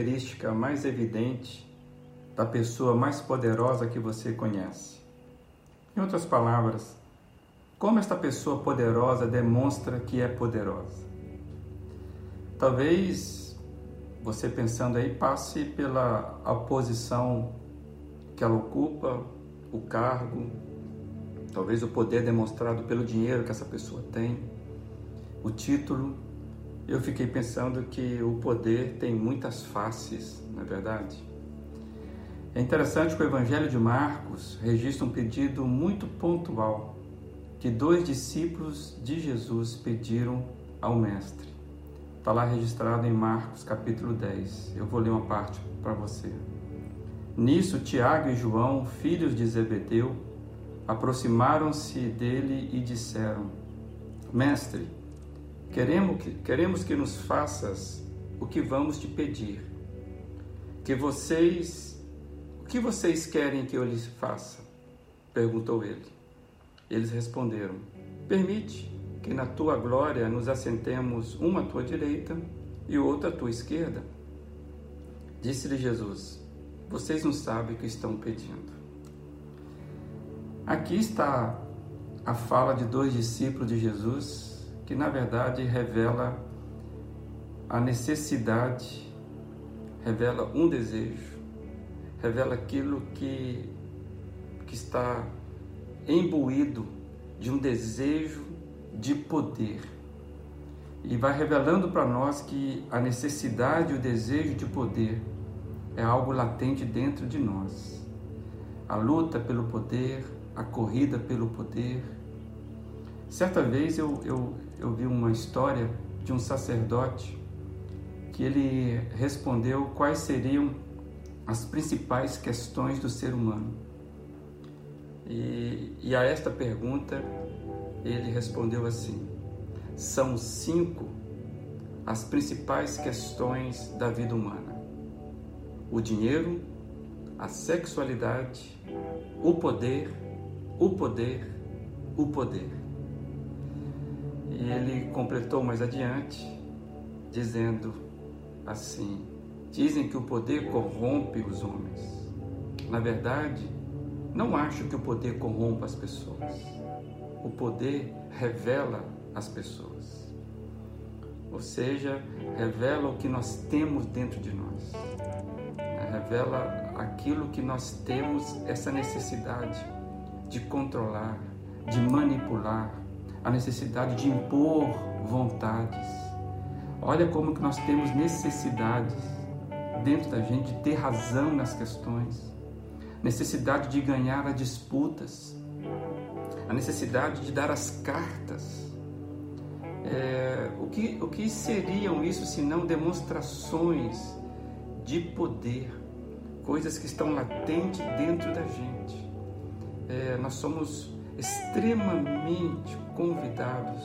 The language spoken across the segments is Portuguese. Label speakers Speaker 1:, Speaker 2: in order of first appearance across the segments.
Speaker 1: característica mais evidente da pessoa mais poderosa que você conhece? Em outras palavras, como esta pessoa poderosa demonstra que é poderosa? Talvez você pensando aí passe pela a posição que ela ocupa, o cargo, talvez o poder demonstrado pelo dinheiro que essa pessoa tem, o título. Eu fiquei pensando que o poder tem muitas faces, não é verdade? É interessante que o Evangelho de Marcos registra um pedido muito pontual que dois discípulos de Jesus pediram ao Mestre. Está lá registrado em Marcos capítulo 10. Eu vou ler uma parte para você. Nisso, Tiago e João, filhos de Zebedeu, aproximaram-se dele e disseram: Mestre, queremos que, queremos que nos faças o que vamos te pedir. Que vocês que vocês querem que eu lhes faça? perguntou ele. Eles responderam: Permite que na tua glória nos assentemos uma à tua direita e outra à tua esquerda. Disse-lhe Jesus: Vocês não sabem o que estão pedindo. Aqui está a fala de dois discípulos de Jesus, que na verdade revela a necessidade, revela um desejo revela aquilo que, que está imbuído de um desejo de poder. E vai revelando para nós que a necessidade o desejo de poder é algo latente dentro de nós. A luta pelo poder, a corrida pelo poder. Certa vez eu, eu, eu vi uma história de um sacerdote que ele respondeu quais seriam as principais questões do ser humano. E, e a esta pergunta ele respondeu assim: são cinco as principais questões da vida humana: o dinheiro, a sexualidade, o poder, o poder, o poder. Ele completou mais adiante, dizendo assim: Dizem que o poder corrompe os homens. Na verdade, não acho que o poder corrompa as pessoas. O poder revela as pessoas. Ou seja, revela o que nós temos dentro de nós. Revela aquilo que nós temos, essa necessidade de controlar, de manipular, a necessidade de impor vontades. Olha como que nós temos necessidades dentro da gente de ter razão nas questões, necessidade de ganhar as disputas, a necessidade de dar as cartas. É, o, que, o que seriam isso se não demonstrações de poder, coisas que estão latentes dentro da gente? É, nós somos extremamente convidados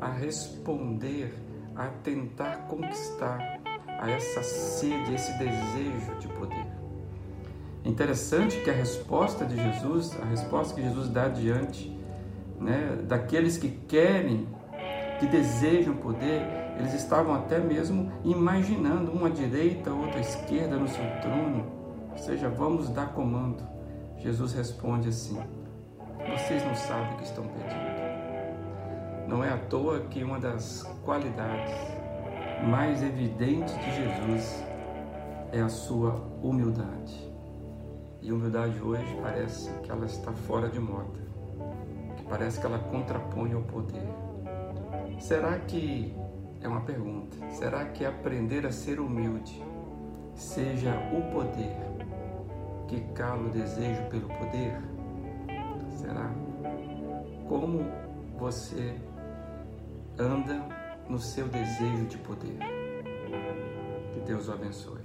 Speaker 1: a responder, a tentar conquistar a essa sede, esse desejo de poder. Interessante que a resposta de Jesus, a resposta que Jesus dá diante né, daqueles que querem, que desejam poder, eles estavam até mesmo imaginando uma direita, outra esquerda no seu trono, ou seja, vamos dar comando. Jesus responde assim: Vocês não sabem o que estão pedindo. Não é à toa que uma das qualidades mais evidente de Jesus é a sua humildade. E humildade hoje parece que ela está fora de moda, que parece que ela contrapõe ao poder. Será que é uma pergunta? Será que aprender a ser humilde seja o poder que cala o desejo pelo poder? Será? Como você anda no seu desejo de poder. Que Deus o abençoe.